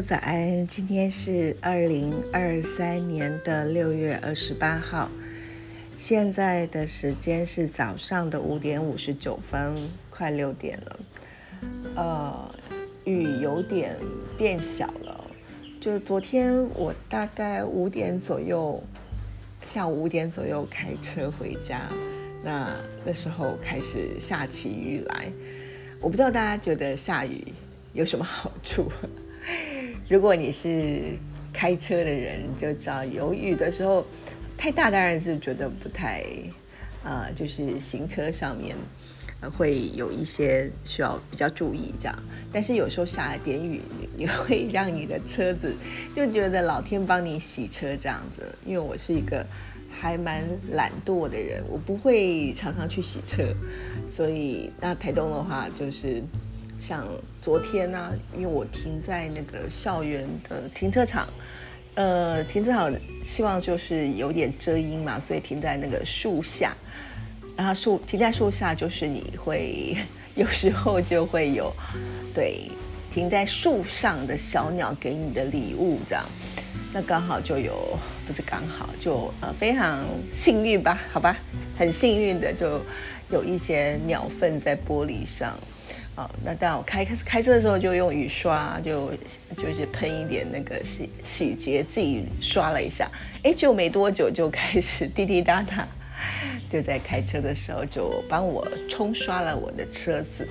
早安！今天是二零二三年的六月二十八号，现在的时间是早上的五点五十九分，快六点了。呃，雨有点变小了，就昨天我大概五点左右，下午五点左右开车回家，那那时候开始下起雨来。我不知道大家觉得下雨有什么好处？如果你是开车的人，就知道有雨的时候太大，当然是觉得不太，呃，就是行车上面会有一些需要比较注意这样。但是有时候下了点雨，你会让你的车子就觉得老天帮你洗车这样子。因为我是一个还蛮懒惰的人，我不会常常去洗车，所以那台东的话就是。像昨天呢，因为我停在那个校园的停车场，呃，停车场希望就是有点遮阴嘛，所以停在那个树下。然后树停在树下，就是你会 有时候就会有，对，停在树上的小鸟给你的礼物这样。那刚好就有，不是刚好，就呃非常幸运吧？好吧，很幸运的就有一些鸟粪在玻璃上。哦，那当我开开开车的时候就用雨刷，就就是喷一点那个洗洗洁剂，刷了一下，哎，就没多久就开始滴滴答答，就在开车的时候就帮我冲刷了我的车子。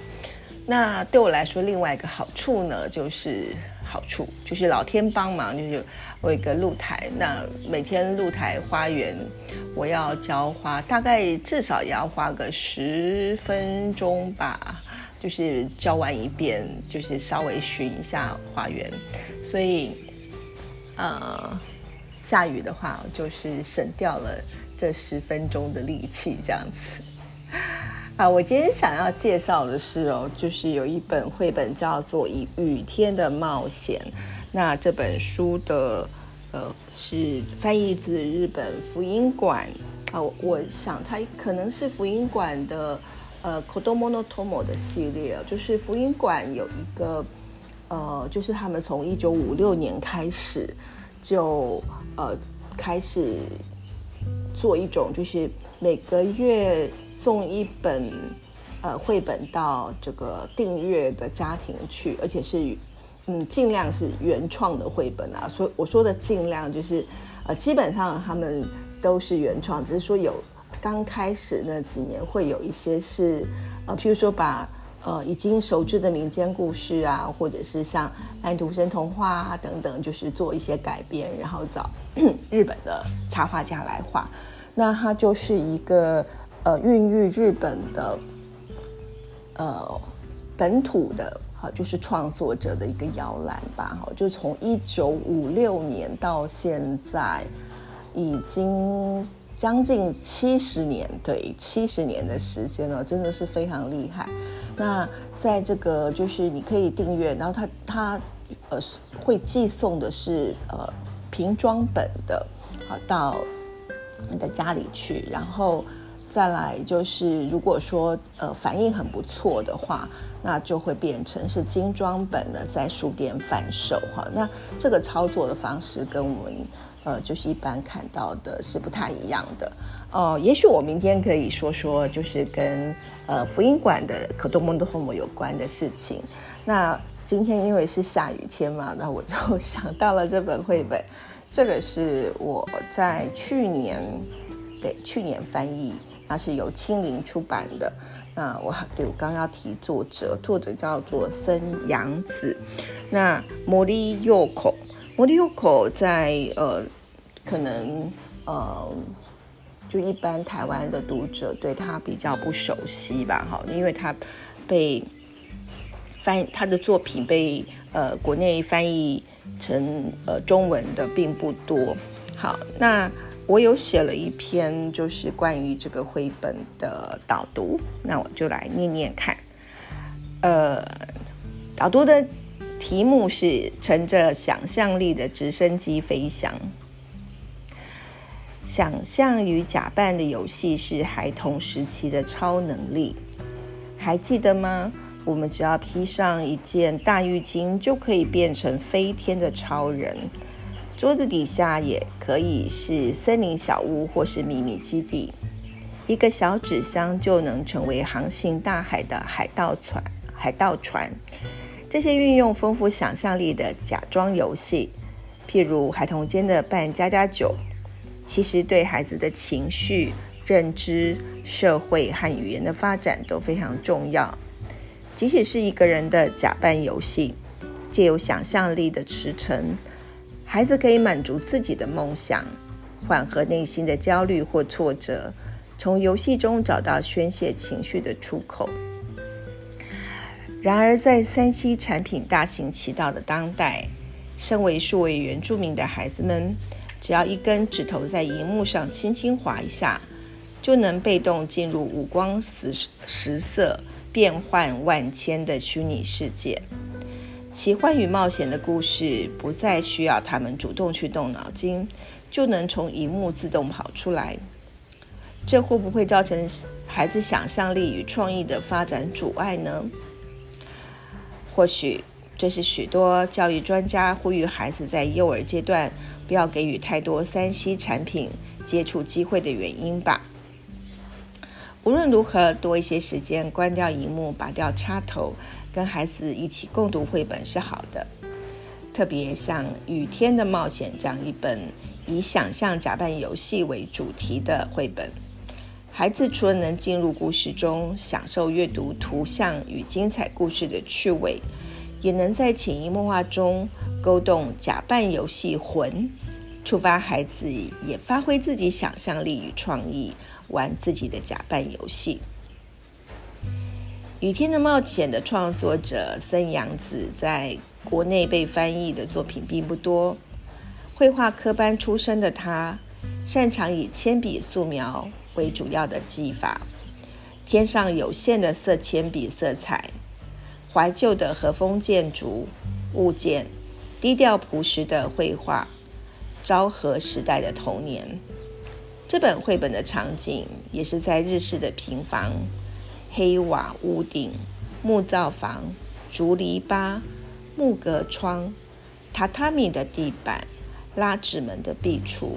那对我来说，另外一个好处呢，就是好处就是老天帮忙，就是我有一个露台，那每天露台花园我要浇花，大概至少也要花个十分钟吧。就是浇完一遍，就是稍微巡一下花园，所以，呃，下雨的话，就是省掉了这十分钟的力气，这样子。啊，我今天想要介绍的是哦，就是有一本绘本叫做《雨雨天的冒险》，那这本书的呃是翻译自日本福音馆啊，我想它可能是福音馆的。呃，Kodomo no Tomo 的系列，就是福音馆有一个，呃，就是他们从一九五六年开始，就呃开始做一种，就是每个月送一本呃绘本到这个订阅的家庭去，而且是嗯尽量是原创的绘本啊。所以我说的尽量就是呃基本上他们都是原创，只是说有。刚开始那几年会有一些是，呃，譬如说把呃已经熟知的民间故事啊，或者是像安徒生童话啊等等，就是做一些改编，然后找 日本的插画家来画。那它就是一个呃孕育日本的呃本土的哈，就是创作者的一个摇篮吧。哈，就从一九五六年到现在已经。将近七十年，对，七十年的时间了，真的是非常厉害。那在这个就是你可以订阅，然后他他呃会寄送的是呃瓶装本的，好到你的家里去，然后再来就是如果说呃反应很不错的话，那就会变成是精装本的在书店贩售哈。那这个操作的方式跟我们。呃，就是一般看到的是不太一样的哦。也许我明天可以说说，就是跟呃福音馆的可多蒙的后母有关的事情。那今天因为是下雨天嘛，那我就 想到了这本绘本。这个是我在去年对去年翻译，那是由青林出版的。那我对我刚要提作者，作者叫做森洋子。那摩利佑口。摩利优口在呃，可能呃，就一般台湾的读者对他比较不熟悉吧，哈，因为他被翻他的作品被呃国内翻译成呃中文的并不多。好，那我有写了一篇就是关于这个绘本的导读，那我就来念念看。呃，导读的。题目是乘着想象力的直升机飞翔。想象与假扮的游戏是孩童时期的超能力，还记得吗？我们只要披上一件大浴巾，就可以变成飞天的超人。桌子底下也可以是森林小屋或是秘密基地。一个小纸箱就能成为航行大海的海盗船。海盗船，这些运用丰富想象力的假装游戏，譬如孩童间的扮家家酒，其实对孩子的情绪、认知、社会和语言的发展都非常重要。即使是一个人的假扮游戏，借由想象力的驰骋，孩子可以满足自己的梦想，缓和内心的焦虑或挫折，从游戏中找到宣泄情绪的出口。然而，在三 C 产品大行其道的当代，身为数位原住民的孩子们，只要一根指头在荧幕上轻轻划一下，就能被动进入五光十十色、变幻万千的虚拟世界。奇幻与冒险的故事不再需要他们主动去动脑筋，就能从荧幕自动跑出来。这会不会造成孩子想象力与创意的发展阻碍呢？或许这是许多教育专家呼吁孩子在幼儿阶段不要给予太多三 C 产品接触机会的原因吧。无论如何，多一些时间关掉荧幕、拔掉插头，跟孩子一起共读绘本是好的。特别像《雨天的冒险》这样一本以想象假扮游戏为主题的绘本。孩子除了能进入故事中，享受阅读图像与精彩故事的趣味，也能在潜移默化中勾动假扮游戏魂，触发孩子也发挥自己想象力与创意，玩自己的假扮游戏。《雨天的冒险》的创作者森洋子在国内被翻译的作品并不多，绘画科班出身的他，擅长以铅笔素描。为主要的技法，添上有限的色铅笔色彩，怀旧的和风建筑物件，低调朴实的绘画，昭和时代的童年。这本绘本的场景也是在日式的平房，黑瓦屋顶、木造房、竹篱笆、木格窗、榻榻米的地板、拉纸门的壁橱。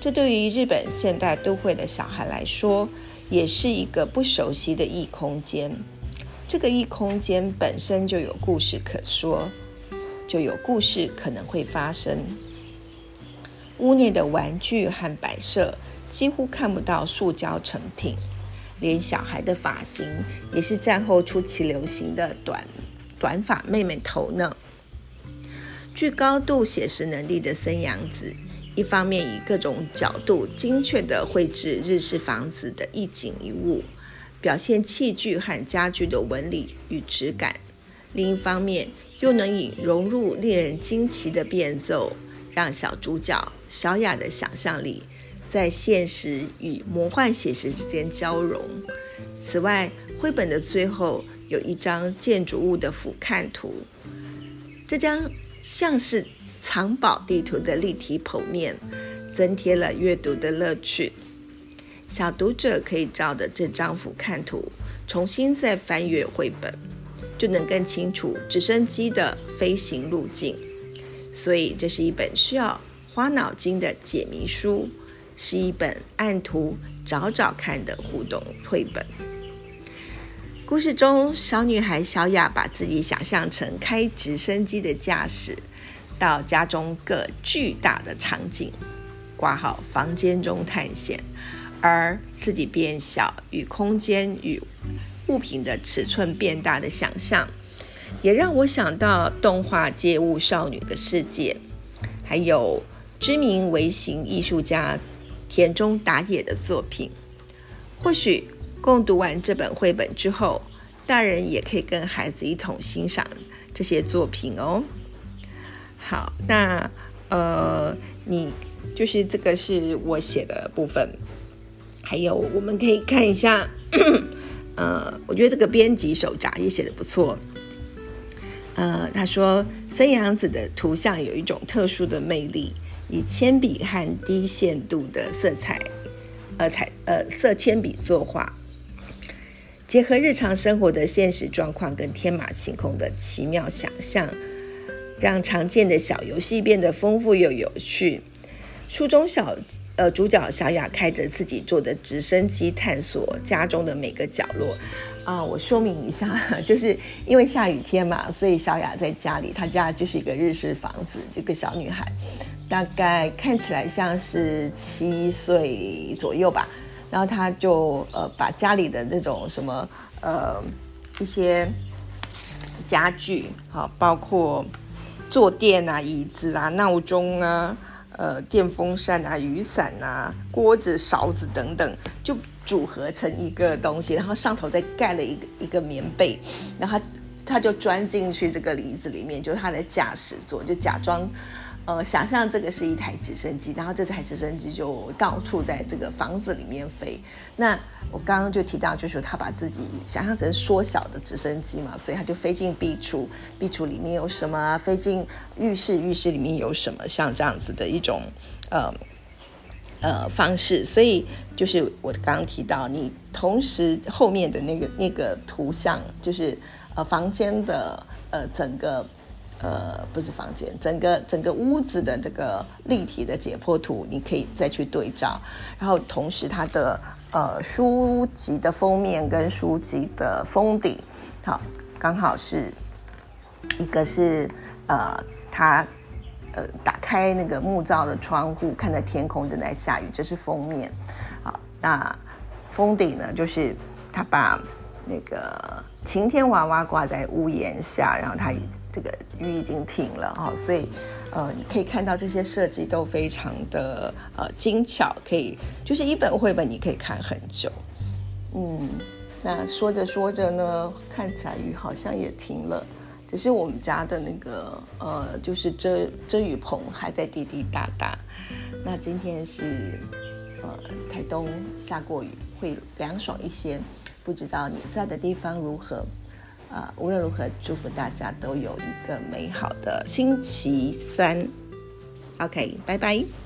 这对于日本现代都会的小孩来说，也是一个不熟悉的异空间。这个异空间本身就有故事可说，就有故事可能会发生。屋内的玩具和摆设几乎看不到塑胶成品，连小孩的发型也是战后初期流行的短短发妹妹头呢。具高度写实能力的森洋子。一方面以各种角度精确地绘制日式房子的一景一物，表现器具和家具的纹理与质感；另一方面又能以融入令人惊奇的变奏，让小主角小雅的想象力在现实与魔幻写实之间交融。此外，绘本的最后有一张建筑物的俯瞰图，这将像是。藏宝地图的立体剖面，增添了阅读的乐趣。小读者可以照着这张俯瞰图，重新再翻阅绘本，就能更清楚直升机的飞行路径。所以，这是一本需要花脑筋的解谜书，是一本按图找找看的互动绘本。故事中，小女孩小雅把自己想象成开直升机的驾驶。到家中各巨大的场景，挂好房间中探险，而自己变小与空间与物品的尺寸变大的想象，也让我想到动画《借物少女的世界》，还有知名微型艺术家田中打野的作品。或许共读完这本绘本之后，大人也可以跟孩子一同欣赏这些作品哦。好，那呃，你就是这个是我写的部分，还有我们可以看一下，呃，我觉得这个编辑手札也写的不错。呃，他说森阳子的图像有一种特殊的魅力，以铅笔和低限度的色彩，呃彩呃色铅笔作画，结合日常生活的现实状况跟天马行空的奇妙想象，让常见的小游戏变得丰富又有趣。书中小呃主角小雅开着自己做的直升机，探索家中的每个角落。啊，我说明一下，就是因为下雨天嘛，所以小雅在家里，她家就是一个日式房子。这个小女孩大概看起来像是七岁左右吧，然后她就呃把家里的那种什么呃一些家具，好，包括坐垫啊、椅子啊、闹钟啊。呃，电风扇啊，雨伞啊，锅子、勺子等等，就组合成一个东西，然后上头再盖了一个一个棉被，然后他他就钻进去这个梨子里面，就是他的驾驶座，就假装。呃，想象这个是一台直升机，然后这台直升机就到处在这个房子里面飞。那我刚刚就提到，就是他把自己想象成缩小的直升机嘛，所以他就飞进壁橱，壁橱里面有什么？飞进浴室，浴室里面有什么？像这样子的一种呃呃方式。所以就是我刚刚提到，你同时后面的那个那个图像，就是呃房间的呃整个。呃，不是房间，整个整个屋子的这个立体的解剖图，你可以再去对照。然后同时，它的呃书籍的封面跟书籍的封顶，好，刚好是一个是呃，它呃打开那个木造的窗户，看着天空正在下雨，这是封面。好，那封顶呢，就是他把那个晴天娃娃挂在屋檐下，然后他。这个雨已经停了哈，所以呃，你可以看到这些设计都非常的呃精巧，可以就是一本绘本你可以看很久。嗯，那说着说着呢，看起来雨好像也停了，只是我们家的那个呃，就是遮遮雨棚还在滴滴答答。那今天是呃台东下过雨，会凉爽一些，不知道你在的地方如何？啊，无论如何，祝福大家都有一个美好的星期三。OK，拜拜。